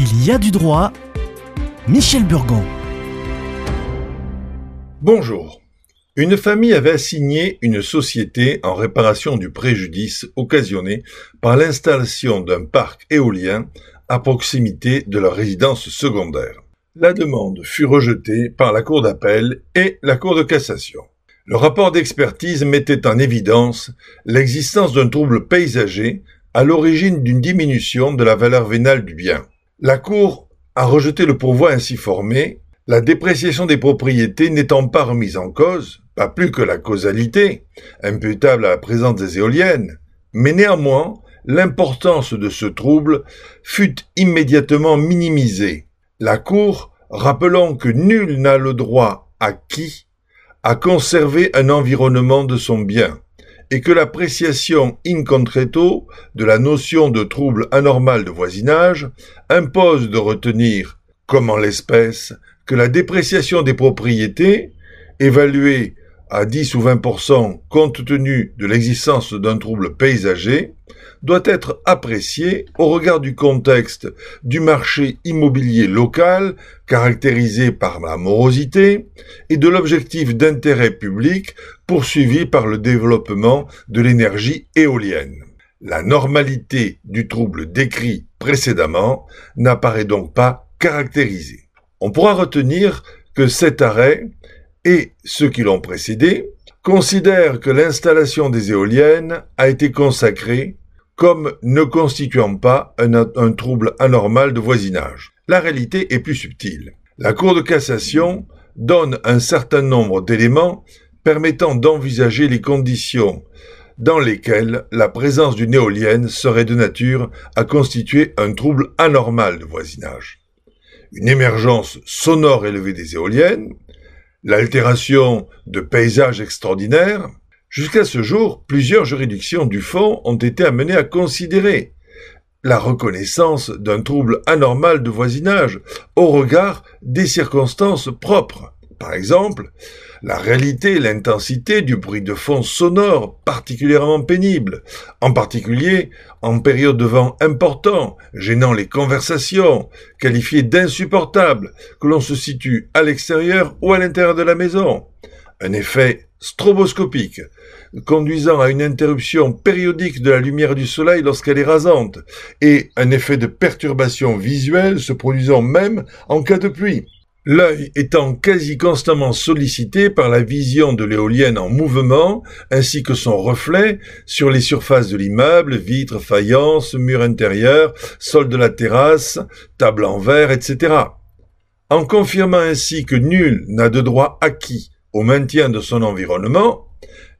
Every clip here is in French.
Il y a du droit. Michel Burgon. Bonjour. Une famille avait assigné une société en réparation du préjudice occasionné par l'installation d'un parc éolien à proximité de leur résidence secondaire. La demande fut rejetée par la Cour d'appel et la Cour de cassation. Le rapport d'expertise mettait en évidence l'existence d'un trouble paysager à l'origine d'une diminution de la valeur vénale du bien. La Cour a rejeté le pourvoi ainsi formé, la dépréciation des propriétés n'étant pas remise en cause, pas plus que la causalité, imputable à la présence des éoliennes, mais néanmoins, l'importance de ce trouble fut immédiatement minimisée. La Cour, rappelant que nul n'a le droit à qui à conserver un environnement de son bien, et que l'appréciation in concreto de la notion de trouble anormal de voisinage impose de retenir, comme en l'espèce, que la dépréciation des propriétés, évaluée à 10 ou 20% compte tenu de l'existence d'un trouble paysager, doit être apprécié au regard du contexte du marché immobilier local caractérisé par la morosité et de l'objectif d'intérêt public poursuivi par le développement de l'énergie éolienne. La normalité du trouble décrit précédemment n'apparaît donc pas caractérisée. On pourra retenir que cet arrêt et ceux qui l'ont précédé considèrent que l'installation des éoliennes a été consacrée comme ne constituant pas un, trouble anormal de voisinage. La réalité est plus subtile. La Cour de cassation donne un certain nombre d'éléments permettant d'envisager les conditions dans lesquelles la présence d'une éolienne serait de nature à constituer un trouble anormal de voisinage. Une émergence sonore élevée des éoliennes, l'altération de paysages extraordinaires, Jusqu'à ce jour, plusieurs juridictions du fond ont été amenées à considérer la reconnaissance d'un trouble anormal de voisinage au regard des circonstances propres. Par exemple, la réalité et l'intensité du bruit de fond sonore particulièrement pénible, en particulier en période de vent important, gênant les conversations, qualifiées d'insupportables, que l'on se situe à l'extérieur ou à l'intérieur de la maison. Un effet stroboscopique, conduisant à une interruption périodique de la lumière du soleil lorsqu'elle est rasante, et un effet de perturbation visuelle se produisant même en cas de pluie. L'œil étant quasi constamment sollicité par la vision de l'éolienne en mouvement, ainsi que son reflet sur les surfaces de l'immeuble, vitres, faïences, murs intérieurs, sol de la terrasse, table en verre, etc. En confirmant ainsi que nul n'a de droit acquis au maintien de son environnement,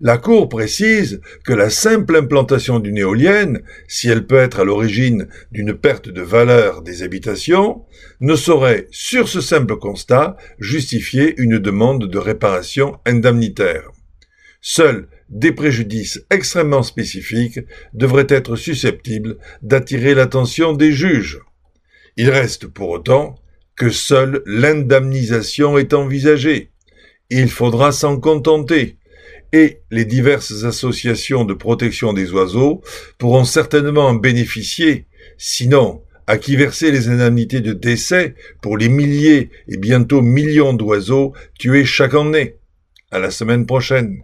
la Cour précise que la simple implantation d'une éolienne, si elle peut être à l'origine d'une perte de valeur des habitations, ne saurait, sur ce simple constat, justifier une demande de réparation indemnitaire. Seuls des préjudices extrêmement spécifiques devraient être susceptibles d'attirer l'attention des juges. Il reste pour autant que seule l'indemnisation est envisagée. Il faudra s'en contenter, et les diverses associations de protection des oiseaux pourront certainement en bénéficier, sinon à qui verser les indemnités de décès pour les milliers et bientôt millions d'oiseaux tués chaque année? À la semaine prochaine.